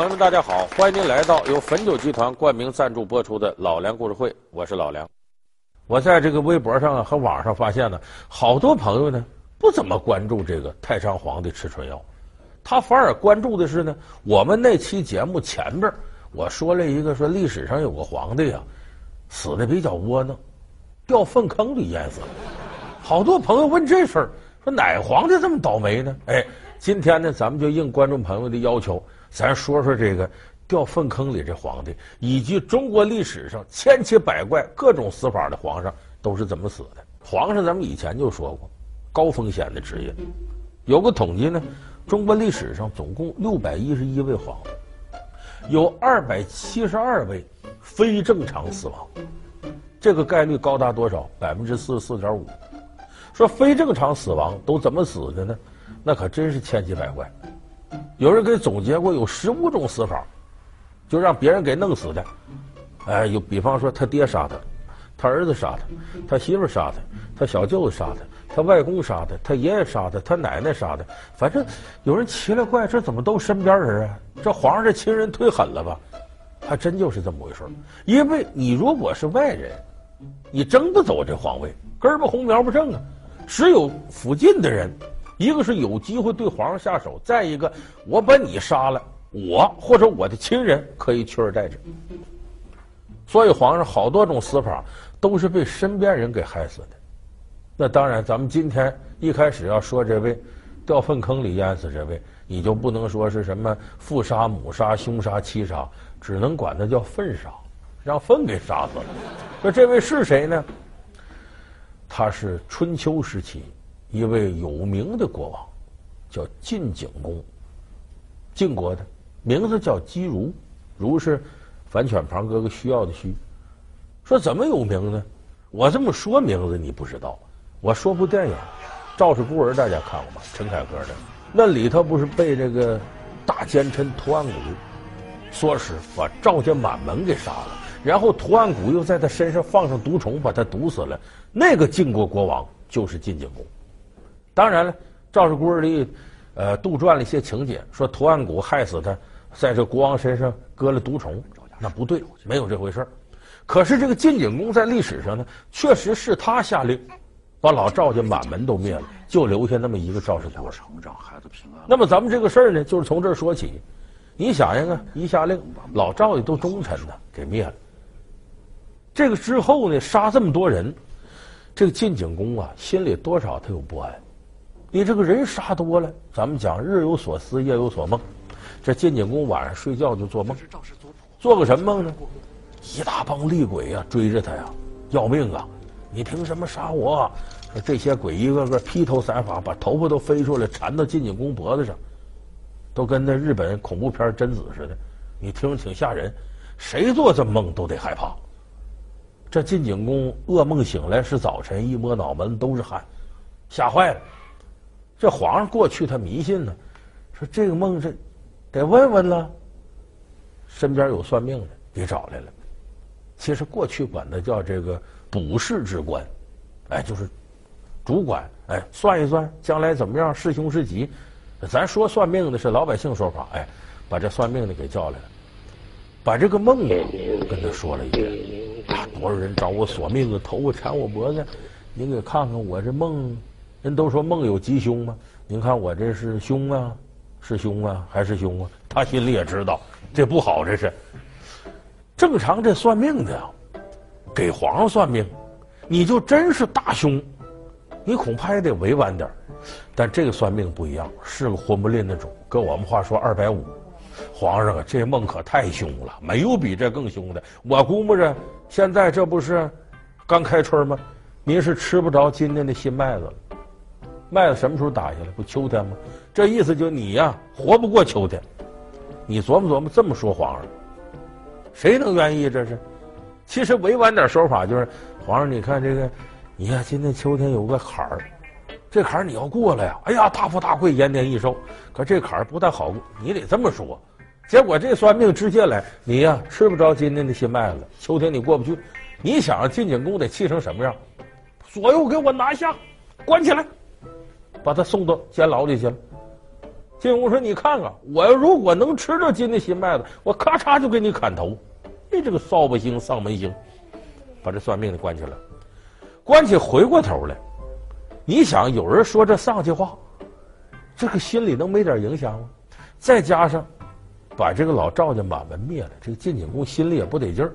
朋友们，大家好！欢迎您来到由汾酒集团冠名赞助播出的《老梁故事会》，我是老梁。我在这个微博上和网上发现呢，好多朋友呢不怎么关注这个太上皇的吃春药，他反而关注的是呢，我们那期节目前边我说了一个说历史上有个皇帝啊，死的比较窝囊，掉粪坑里淹死了。好多朋友问这事儿，说哪皇帝这么倒霉呢？哎，今天呢，咱们就应观众朋友的要求。咱说说这个掉粪坑里这皇帝，以及中国历史上千奇百怪各种死法的皇上都是怎么死的？皇上咱们以前就说过，高风险的职业。有个统计呢，中国历史上总共六百一十一位皇帝，有二百七十二位非正常死亡，这个概率高达多少？百分之四十四点五。说非正常死亡都怎么死的呢？那可真是千奇百怪。有人给总结过有十五种死法，就让别人给弄死的。哎，有比方说他爹杀他，他儿子杀他，他媳妇杀他，他小舅子杀他，他外公杀他，他爷爷杀他，他奶奶杀他。反正有人奇了怪，这怎么都身边人啊？这皇上这亲人忒狠了吧？还真就是这么回事。因为你如果是外人，你争不走这皇位，根不红苗不正啊。只有附近的人。一个是有机会对皇上下手，再一个，我把你杀了，我或者我的亲人可以取而代之。所以皇上好多种死法都是被身边人给害死的。那当然，咱们今天一开始要说这位掉粪坑里淹死这位，你就不能说是什么父杀、母杀、兄杀、妻杀，只能管他叫粪杀，让粪给杀死了。那这位是谁呢？他是春秋时期。一位有名的国王，叫晋景公，晋国的，名字叫姬如，如是反犬旁哥哥需要的需。说怎么有名呢？我这么说名字你不知道。我说部电影《赵氏孤儿》，大家看过吗？陈凯歌的，那里头不是被这个大奸臣屠岸贾唆使把赵家满门给杀了，然后屠岸贾又在他身上放上毒虫，把他毒死了。那个晋国国王就是晋景公。当然了，《赵氏孤儿》里，呃，杜撰了一些情节，说屠岸贾害死他，在这国王身上搁了毒虫，那不对，没有这回事。可是这个晋景公在历史上呢，确实是他下令把老赵家满门都灭了，就留下那么一个赵氏孤儿。那么咱们这个事儿呢，就是从这儿说起。你想想啊，一下令，老赵家都忠臣呢，给灭了。这个之后呢，杀这么多人，这个晋景公啊，心里多少他有不安。你这个人杀多了，咱们讲日有所思，夜有所梦。这晋景公晚上睡觉就做梦，做个什么梦呢？一大帮厉鬼、啊、追着他呀，要命啊！你凭什么杀我？说这些鬼一个个披头散发，把头发都飞出来缠到晋景公脖子上，都跟那日本恐怖片贞子似的。你听着挺吓人，谁做这梦都得害怕。这晋景公噩梦醒来是早晨，一摸脑门都是汗，吓坏了。这皇上过去他迷信呢，说这个梦是得问问了。身边有算命的，给找来了。其实过去管他叫这个卜筮之官，哎，就是主管，哎，算一算将来怎么样，是凶是吉。咱说算命的是老百姓说法，哎，把这算命的给叫来了，把这个梦跟他说了一遍。啊，多少人找我索命的，头发缠我脖子，您给看看我这梦。人都说梦有吉凶吗？您看我这是凶啊，是凶啊，还是凶啊？他心里也知道这不好，这是正常。这算命的呀，给皇上算命，你就真是大凶，你恐怕也得委婉点。但这个算命不一样，是个混不吝的主。跟我们话说二百五，皇上啊，这梦可太凶了，没有比这更凶的。我估摸着现在这不是刚开春吗？您是吃不着今年的新麦子了。麦子什么时候打下来？不秋天吗？这意思就你呀，活不过秋天。你琢磨琢磨，这么说皇上，谁能愿意？这是，其实委婉点说法就是，皇上，你看这个，你看今年秋天有个坎儿，这坎儿你要过了呀，哎呀，大富大贵，延年益寿。可这坎儿不太好过，你得这么说。结果这算命直接来，你呀吃不着今年的新麦子，秋天你过不去。你想晋景公得气成什么样？左右给我拿下，关起来。把他送到监牢里去了。晋公说：“你看看，我要如果能吃到金的新麦子，我咔嚓就给你砍头。你这个扫把星、丧门星，把这算命的关起来。关起回过头来，你想有人说这丧气话，这个心里能没点影响吗？再加上把这个老赵家满门灭了，这个晋景公心里也不得劲儿。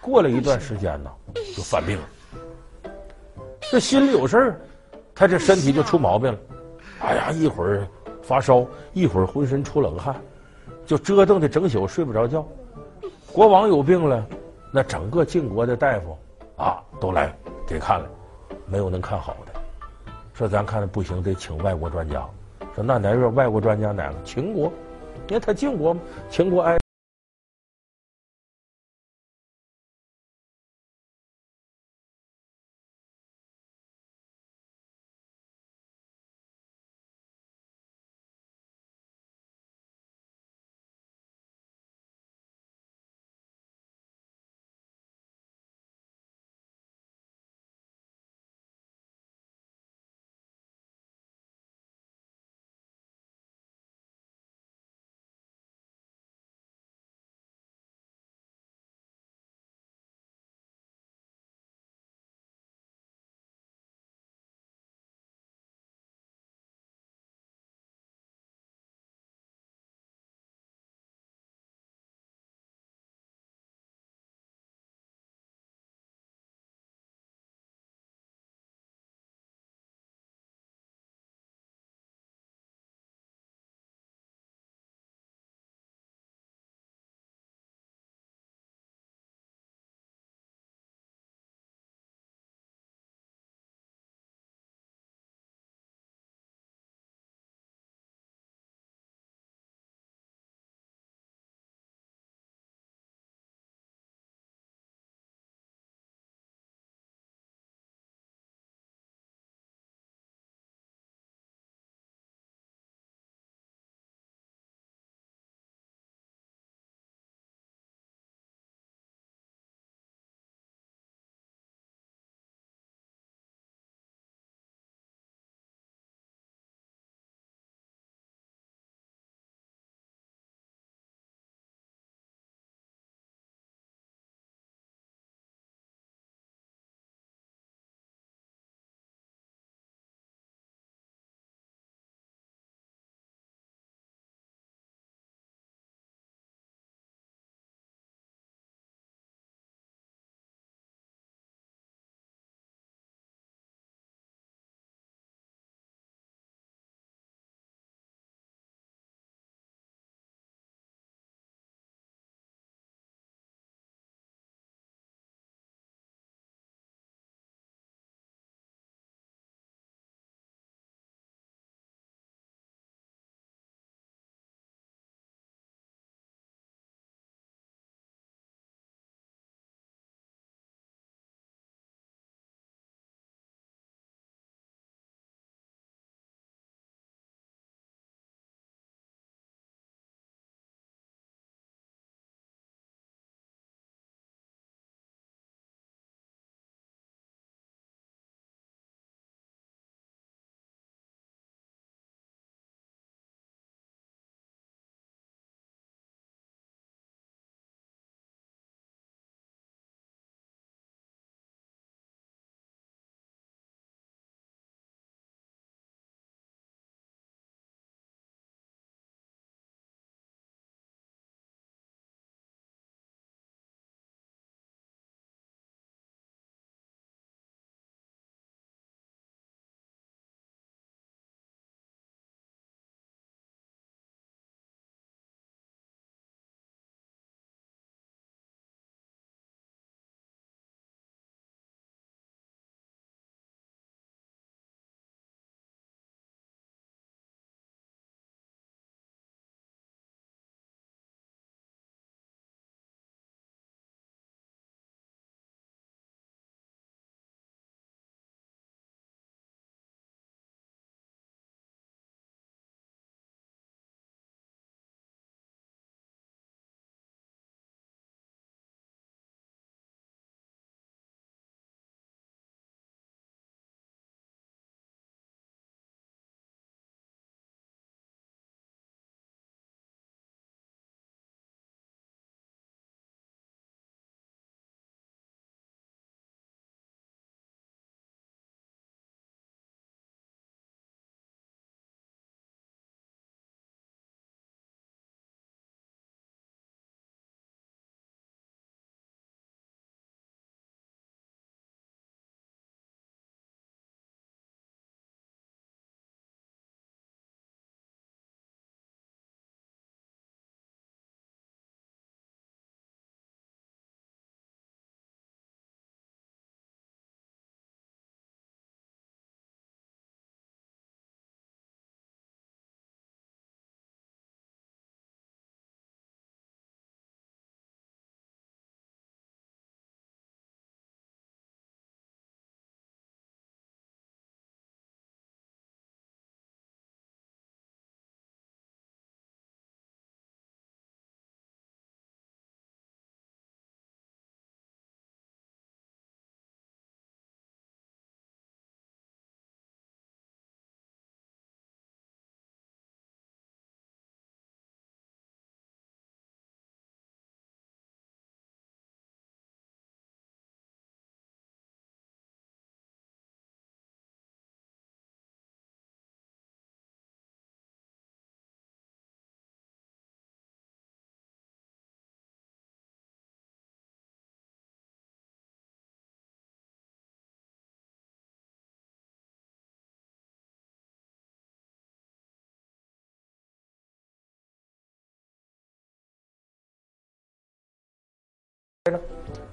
过了一段时间呢，就犯病了。这心里有事儿，他这身体就出毛病了。哎呀，一会儿。”发烧，一会儿浑身出冷汗，就折腾的整宿睡不着觉。国王有病了，那整个晋国的大夫啊都来给看了，没有能看好的。说咱看的不行，得请外国专家。说那哪个外国专家哪个？秦国，因为他晋国嘛，秦国挨。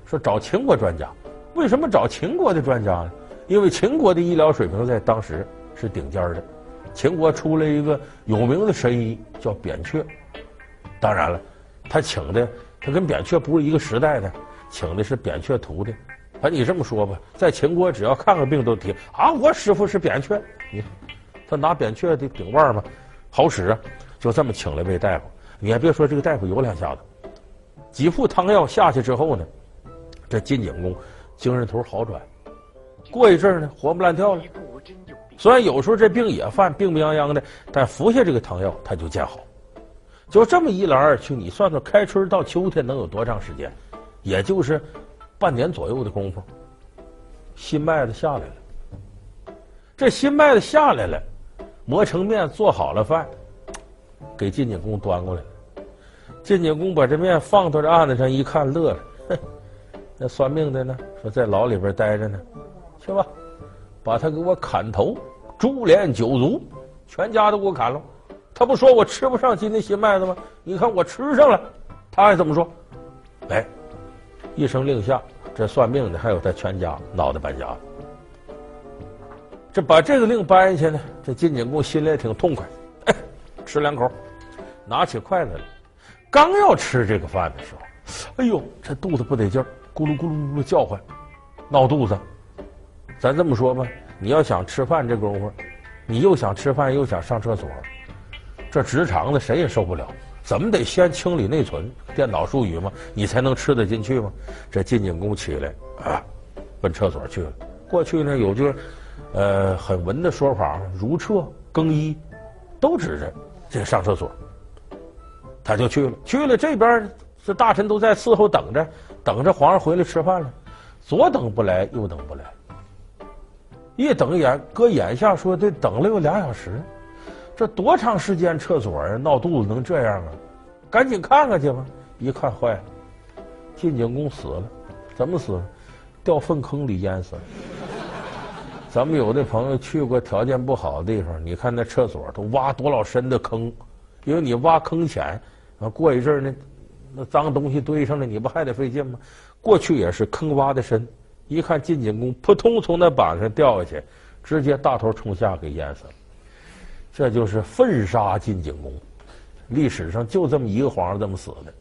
说找秦国专家，为什么找秦国的专家呢？因为秦国的医疗水平在当时是顶尖的。秦国出了一个有名的神医叫扁鹊，当然了，他请的他跟扁鹊不是一个时代的，请的是扁鹊徒弟。啊，你这么说吧，在秦国只要看个病都提啊，我师傅是扁鹊，你他拿扁鹊的顶腕嘛，好使啊，就这么请了位大夫。你还别说，这个大夫有两下子，几副汤药下去之后呢。这晋景公精神头好转，过一阵呢，活蹦乱跳了。虽然有时候这病也犯，病病殃殃的，但服下这个汤药，他就见好。就这么一来二去，你算算，开春到秋天能有多长时间？也就是半年左右的功夫，新麦子下来了。这新麦子下来了，磨成面，做好了饭，给晋景公端过来了。晋景公把这面放到这案子上一看，乐了。那算命的呢？说在牢里边待着呢，去吧，把他给我砍头，株连九族，全家都给我砍了。他不说我吃不上今天新麦子吗？你看我吃上了，他还怎么说？哎，一声令下，这算命的还有他全家脑袋搬家了。这把这个令搬下去呢，这晋景公心里也挺痛快，哎，吃两口，拿起筷子来，刚要吃这个饭的时候，哎呦，这肚子不得劲儿。咕噜咕噜咕噜叫唤，闹肚子。咱这么说吧，你要想吃饭这功夫，你又想吃饭又想上厕所，这直肠子谁也受不了。怎么得先清理内存？电脑术语嘛，你才能吃得进去吗？这晋景公起来啊，奔厕所去了。过去呢有句，呃，很文的说法，如厕、更衣，都指着这个上厕所。他就去了，去了这边。这大臣都在伺候等着，等着皇上回来吃饭了，左等不来，右等不来，一等眼搁眼下说得等了有俩小时，这多长时间厕所啊？闹肚子能这样啊？赶紧看看去吧！一看坏了，晋景公死了，怎么死？掉粪坑里淹死了。咱们有的朋友去过条件不好的地方，你看那厕所都挖多老深的坑，因为你挖坑浅，啊，过一阵呢。那脏东西堆上了，你不还得费劲吗？过去也是坑挖的深，一看晋景公扑通从那板上掉下去，直接大头冲下给淹死了。这就是粪杀晋景公，历史上就这么一个皇上这么死的。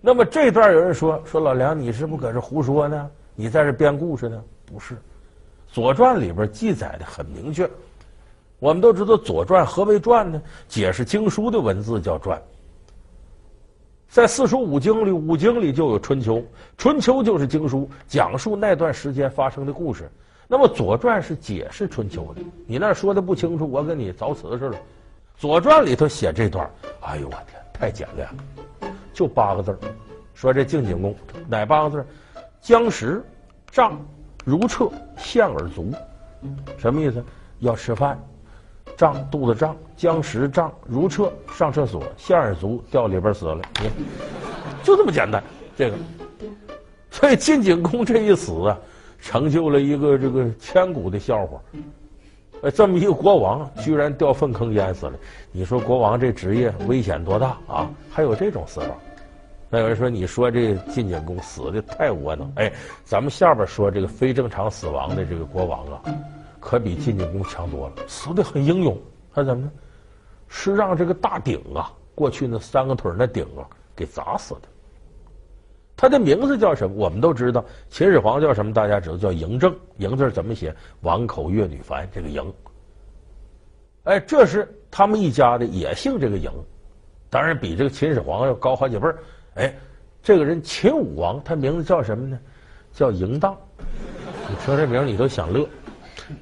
那么这段有人说说老梁，你是不是搁这胡说呢？你在这编故事呢？不是，《左传》里边记载的很明确。我们都知道《左传》何为传呢？解释经书的文字叫传。在四书五经里，五经里就有《春秋》，《春秋》就是经书，讲述那段时间发生的故事。那么《左传》是解释《春秋》的。你那说的不清楚，我跟你凿瓷似的。《左传》里头写这段，哎呦我天，太简练了，就八个字说这晋景公哪八个字？将食胀如厕，陷而足。什么意思？要吃饭。胀肚子胀，僵食胀如厕，上厕所陷而卒，掉里边死了。你就这么简单，这个。所以晋景公这一死啊，成就了一个这个千古的笑话。呃，这么一个国王，居然掉粪坑淹死了。你说国王这职业危险多大啊？还有这种死法？那有人说，你说这晋景公死的太窝囊。哎，咱们下边说这个非正常死亡的这个国王啊。可比晋景公强多了，死的很英勇。他怎么呢？是让这个大鼎啊，过去那三个腿那鼎啊，给砸死的。他的名字叫什么？我们都知道，秦始皇叫什么？大家知道叫嬴政。嬴字怎么写？王口月女凡，这个嬴。哎，这是他们一家的，也姓这个嬴。当然比这个秦始皇要高好几辈。哎，这个人秦武王，他名字叫什么呢？叫嬴荡。你听这名，你都想乐。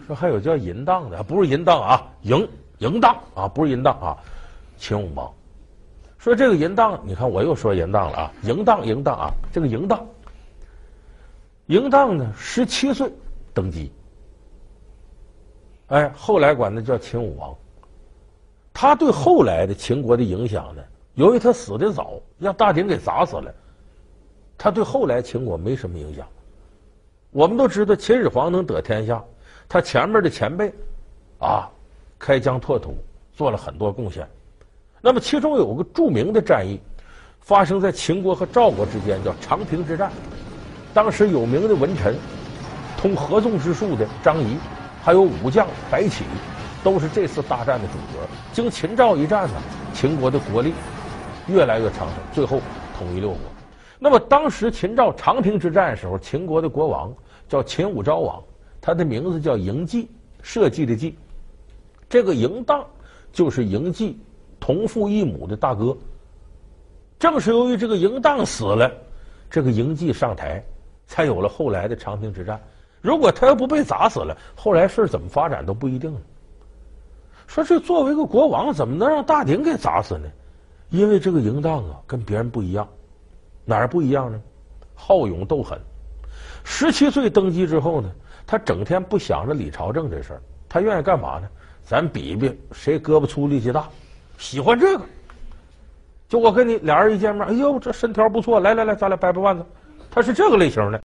说还有叫淫荡的，不是淫荡啊，嬴嬴荡啊，不是淫荡啊，秦武王。说这个嬴荡，你看我又说嬴荡了啊，嬴荡嬴荡啊，这个嬴荡，嬴荡呢，十七岁登基，哎，后来管他叫秦武王。他对后来的秦国的影响呢，由于他死的早，让大鼎给砸死了，他对后来秦国没什么影响。我们都知道秦始皇能得天下。他前面的前辈，啊，开疆拓土，做了很多贡献。那么其中有个著名的战役，发生在秦国和赵国之间，叫长平之战。当时有名的文臣，通合纵之术的张仪，还有武将白起，都是这次大战的主角。经秦赵一战呢，秦国的国力越来越昌盛，最后统一六国。那么当时秦赵长平之战的时候，秦国的国王叫秦武昭王，他的名字叫嬴稷，社稷的稷。这个嬴荡就是嬴稷同父异母的大哥。正是由于这个嬴荡死了，这个嬴稷上台，才有了后来的长平之战。如果他要不被砸死了，后来事怎么发展都不一定。说这作为一个国王，怎么能让大鼎给砸死呢？因为这个嬴荡啊，跟别人不一样，哪儿不一样呢？好勇斗狠。十七岁登基之后呢，他整天不想着李朝政这事儿，他愿意干嘛呢？咱比比谁胳膊粗力气大，喜欢这个。就我跟你俩人一见面，哎呦，这身条不错，来来来，咱俩掰掰腕子。他是这个类型的。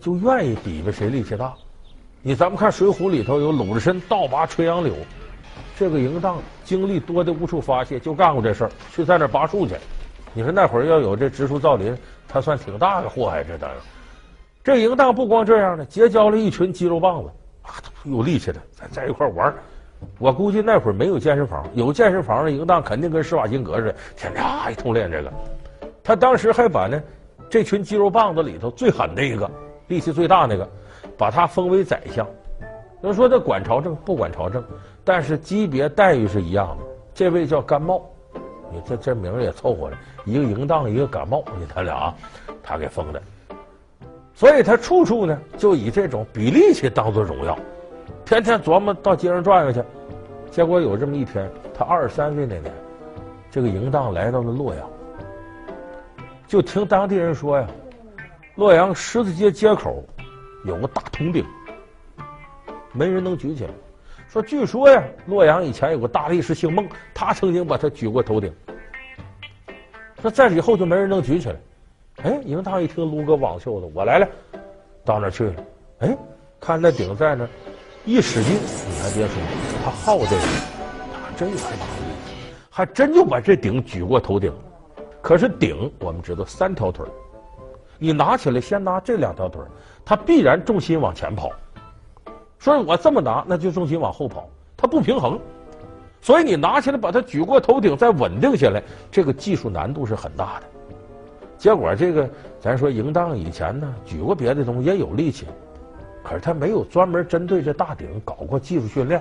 就愿意比比谁力气大。你咱们看《水浒》里头有鲁智深倒拔垂杨柳，这个淫荡精力多的无处发泄，就干过这事儿，去在那拔树去。你说那会儿要有这植树造林，他算挺大的祸害。这当然，这淫荡不光这样呢，结交了一群肌肉棒子，啊，有力气的，咱在一块玩。我估计那会儿没有健身房，有健身房的淫荡肯定跟施瓦辛格似的，天天啊一通练这个。他当时还把呢这群肌肉棒子里头最狠的一个，力气最大那个。把他封为宰相，有人说他管朝政不管朝政，但是级别待遇是一样的。这位叫甘茂，你这这名也凑合了，一个淫荡，一个甘茂，你他俩，他给封的。所以他处处呢就以这种比力气当做荣耀，天天琢磨到街上转悠去。结果有这么一天，他二十三岁那年，这个淫荡来到了洛阳，就听当地人说呀，洛阳十字街街口。有个大铜鼎，没人能举起来。说据说呀，洛阳以前有个大力士姓孟，他曾经把他举过头顶。说在以后就没人能举起来。哎，淫荡一听撸个网袖子，我来了，到那去了。哎，看那鼎在那，一使劲，你还别说，他好这个，他真有这把力，还真就把这鼎举过头顶。可是鼎，我们知道三条腿。你拿起来，先拿这两条腿，它必然重心往前跑。所以我这么拿，那就重心往后跑，它不平衡。所以你拿起来把它举过头顶，再稳定下来，这个技术难度是很大的。结果这个，咱说淫荡以前呢，举过别的东西也有力气，可是他没有专门针对这大顶搞过技术训练，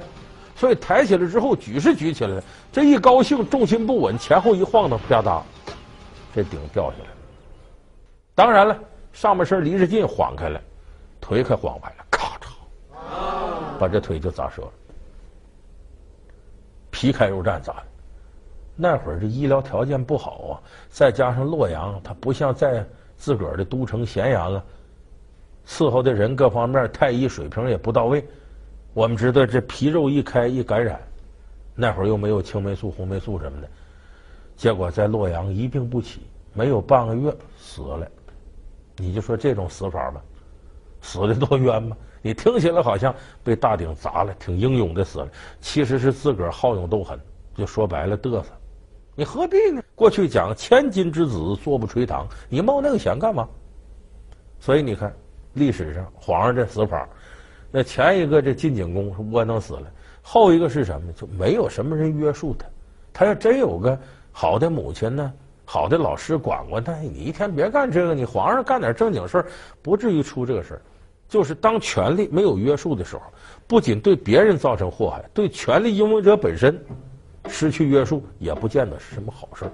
所以抬起来之后举是举起来了，这一高兴重心不稳，前后一晃荡，啪嗒，这顶掉下来了。当然了，上半身离着近，晃开了，腿可晃坏了，咔嚓，把这腿就砸折了，皮开肉绽砸的。那会儿这医疗条件不好啊，再加上洛阳，它不像在自个儿的都城咸阳了，伺候的人各方面太医水平也不到位。我们知道这皮肉一开一感染，那会儿又没有青霉素、红霉素什么的，结果在洛阳一病不起，没有半个月死了。你就说这种死法吧，死的多冤吗？你听起来好像被大鼎砸了，挺英勇的死了，其实是自个儿好勇斗狠，就说白了嘚瑟。你何必呢？过去讲千金之子坐不垂堂，你冒那个险干嘛？所以你看历史上皇上这死法，那前一个这晋景公是窝囊死了，后一个是什么？就没有什么人约束他。他要真有个好的母亲呢？好的老师管过，但你一天别干这个，你皇上干点正经事儿，不至于出这个事儿。就是当权力没有约束的时候，不仅对别人造成祸害，对权力拥有者本身失去约束，也不见得是什么好事儿。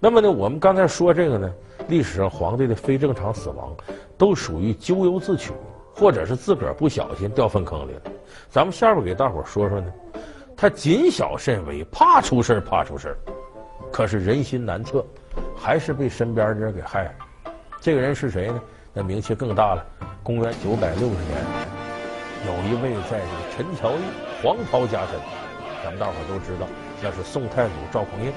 那么呢，我们刚才说这个呢，历史上皇帝的非正常死亡，都属于咎由自取，或者是自个儿不小心掉粪坑里了。咱们下边给大伙儿说说呢，他谨小慎微，怕出事儿，怕出事儿。可是人心难测，还是被身边的人给害了。这个人是谁呢？那名气更大了。公元九百六十年，有一位在这个陈桥驿黄袍加身，咱们大伙都知道，那是宋太祖赵匡胤。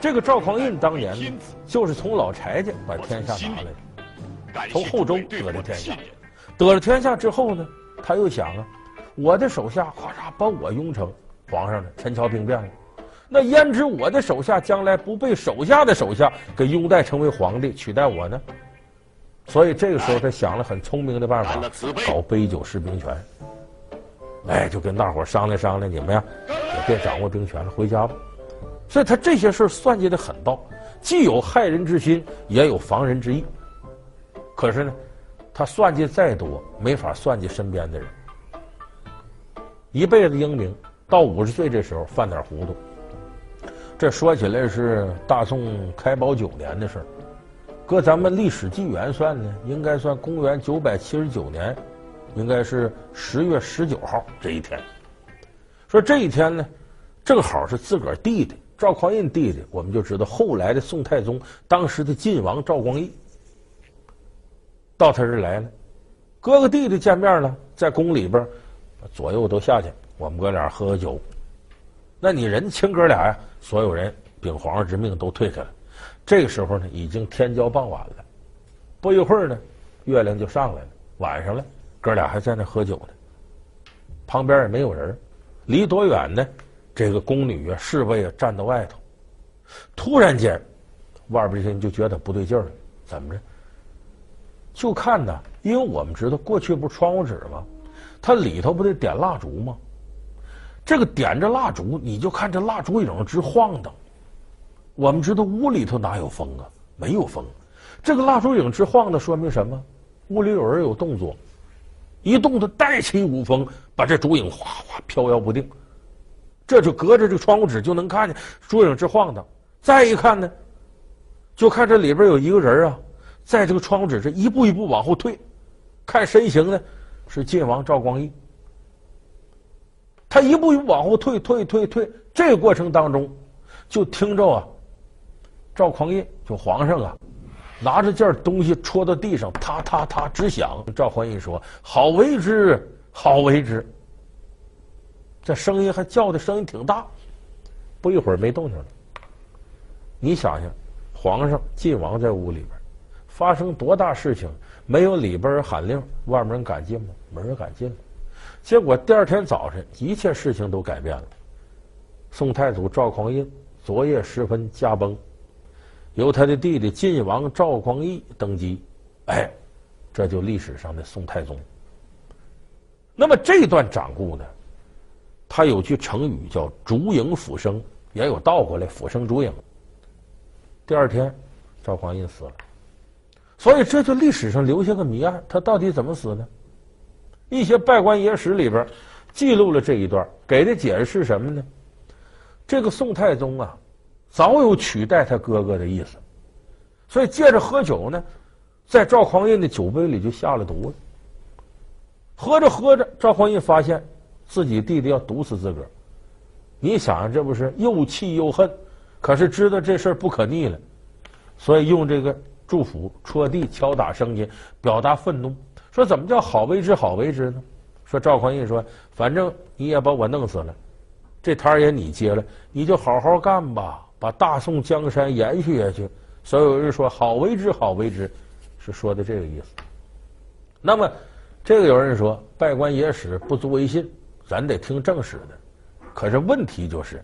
这个赵匡胤当年呢，就是从老柴家把天下拿来的，从后周得了天下。得了天下之后呢，他又想啊，我的手下咔嚓把我拥成皇上了，陈桥兵变了。那焉知我的手下将来不被手下的手下给拥戴成为皇帝，取代我呢？所以这个时候他想了很聪明的办法，搞杯酒释兵权。哎，就跟大伙商量商量，你们呀也别掌握兵权了，回家吧。所以他这些事算计的很到，既有害人之心，也有防人之意。可是呢，他算计再多，没法算计身边的人。一辈子英明，到五十岁这时候犯点糊涂。这说起来是大宋开宝九年的事儿，搁咱们历史纪元算呢，应该算公元九百七十九年，应该是十月十九号这一天。说这一天呢，正好是自个儿弟弟赵匡胤弟弟，我们就知道后来的宋太宗，当时的晋王赵光义到他这儿来了，哥哥弟弟见面了，在宫里边，左右都下去，我们哥俩喝喝酒。那你人亲哥俩呀，所有人禀皇上之命都退开了。这个时候呢，已经天将傍晚了。不一会儿呢，月亮就上来了。晚上了，哥俩还在那喝酒呢，旁边也没有人，离多远呢？这个宫女啊、侍卫啊站到外头。突然间，外边这些人就觉得不对劲了，怎么着？就看呐，因为我们知道过去不是窗户纸吗？它里头不得点蜡烛吗？这个点着蜡烛，你就看这蜡烛影直晃荡。我们知道屋里头哪有风啊？没有风。这个蜡烛影直晃荡说明什么？屋里有人有动作，一动它带起一股风，把这烛影哗哗飘摇不定。这就隔着这个窗户纸就能看见烛影直晃荡。再一看呢，就看这里边有一个人啊，在这个窗户纸这一步一步往后退，看身形呢是晋王赵光义。他一步一步往后退，退退退，这个过程当中，就听着啊。赵匡胤就皇上啊，拿着件东西戳到地上，嗒嗒嗒直响。赵匡胤说：“好为之，好为之。”这声音还叫的声音挺大，不一会儿没动静了。你想想，皇上晋王在屋里边发生多大事情，没有里边人喊令，外面人敢进吗？没人敢进。结果第二天早晨，一切事情都改变了。宋太祖赵匡胤昨夜时分驾崩。由他的弟弟晋王赵光义登基，哎，这就历史上的宋太宗。那么这段掌故呢，他有句成语叫“烛影斧声”，也有倒过来“斧声烛影”。第二天，赵匡胤死了，所以这就历史上留下个谜案：他到底怎么死呢？一些稗官野史里边记录了这一段，给的解释是什么呢？这个宋太宗啊。早有取代他哥哥的意思，所以借着喝酒呢，在赵匡胤的酒杯里就下了毒了。喝着喝着，赵匡胤发现自己弟弟要毒死自个儿，你想想，这不是又气又恨，可是知道这事儿不可逆了，所以用这个祝福戳地敲打声音表达愤怒。说怎么叫好为之好为之呢？说赵匡胤说，反正你也把我弄死了，这摊儿也你接了，你就好好干吧。把大宋江山延续下去，所有人说“好为之，好为之”，是说的这个意思。那么，这个有人说“稗官野史不足为信”，咱得听正史的。可是问题就是，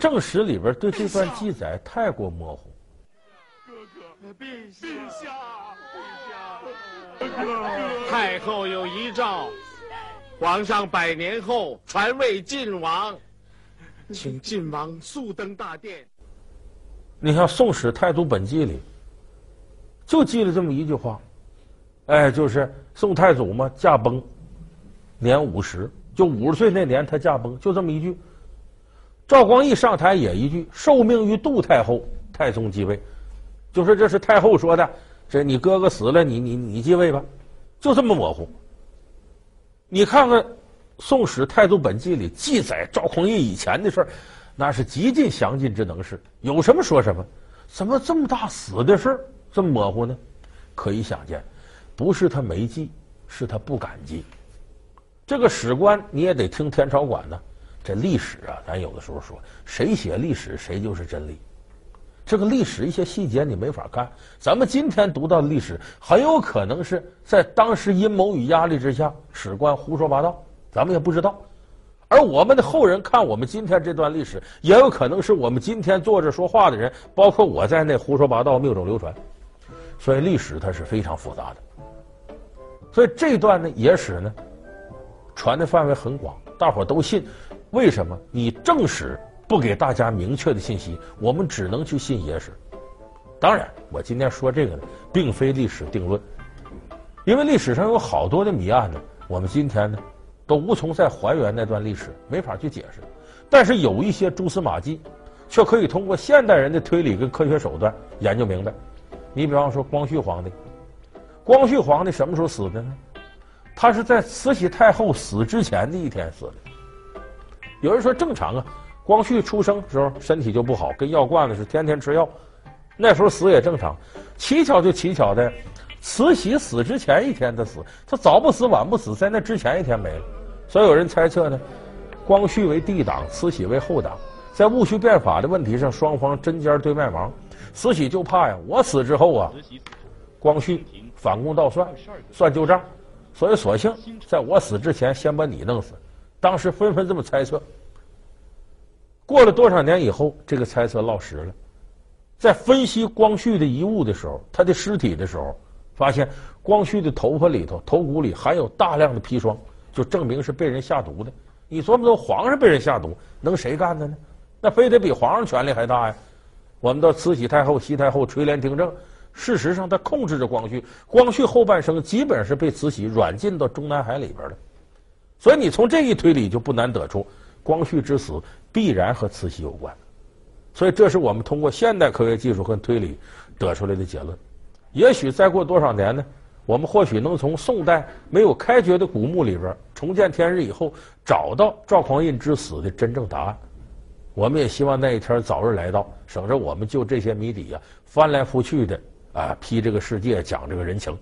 正史里边对这段记载太过模糊。哥哥，陛下，陛下，太后有遗诏，皇上百年后传位晋王，请晋王速登大殿。你像《宋史太祖本纪》里，就记了这么一句话，哎，就是宋太祖嘛驾崩，年五十，就五十岁那年他驾崩，就这么一句。赵光义上台也一句，受命于杜太后，太宗继位，就说这是太后说的，这你哥哥死了，你你你继位吧，就这么模糊。你看看《宋史太祖本纪》里记载赵匡胤以前的事。那是极尽详尽之能事，有什么说什么，怎么这么大死的事这么模糊呢？可以想见，不是他没记，是他不敢记。这个史官你也得听天朝管呢。这历史啊，咱有的时候说，谁写历史谁就是真理。这个历史一些细节你没法看，咱们今天读到的历史很有可能是在当时阴谋与压力之下，史官胡说八道，咱们也不知道。而我们的后人看我们今天这段历史，也有可能是我们今天坐着说话的人，包括我在内胡说八道、谬种流传。所以历史它是非常复杂的。所以这段呢野史呢，传的范围很广，大伙都信。为什么？你正史不给大家明确的信息，我们只能去信野史。当然，我今天说这个呢，并非历史定论，因为历史上有好多的谜案呢。我们今天呢。都无从再还原那段历史，没法去解释。但是有一些蛛丝马迹，却可以通过现代人的推理跟科学手段研究明白。你比方说光绪皇帝，光绪皇帝什么时候死的呢？他是在慈禧太后死之前的一天死的。有人说正常啊，光绪出生时候身体就不好，跟药罐子似的，天天吃药，那时候死也正常。蹊跷就蹊跷的，慈禧死之前一天他死，他早不死晚不死，在那之前一天没了。所以有人猜测呢，光绪为帝党，慈禧为后党，在戊戌变法的问题上，双方针尖对麦芒。慈禧就怕呀，我死之后啊，光绪反攻倒算，算旧账，所以索性在我死之前先把你弄死。当时纷纷这么猜测。过了多少年以后，这个猜测落实了。在分析光绪的遗物的时候，他的尸体的时候，发现光绪的头发里头、头骨里含有大量的砒霜，就证明是被人下毒的。你琢磨琢磨，皇上被人下毒，能谁干的呢？那非得比皇上权力还大呀！我们到慈禧太后、西太后垂帘听政，事实上他控制着光绪。光绪后半生基本是被慈禧软禁到中南海里边的，所以你从这一推理就不难得出，光绪之死必然和慈禧有关。所以，这是我们通过现代科学技术和推理得出来的结论。也许再过多少年呢？我们或许能从宋代没有开掘的古墓里边重见天日以后，找到赵匡胤之死的真正答案。我们也希望那一天早日来到，省着我们就这些谜底呀、啊、翻来覆去的啊批这个世界，讲这个人情。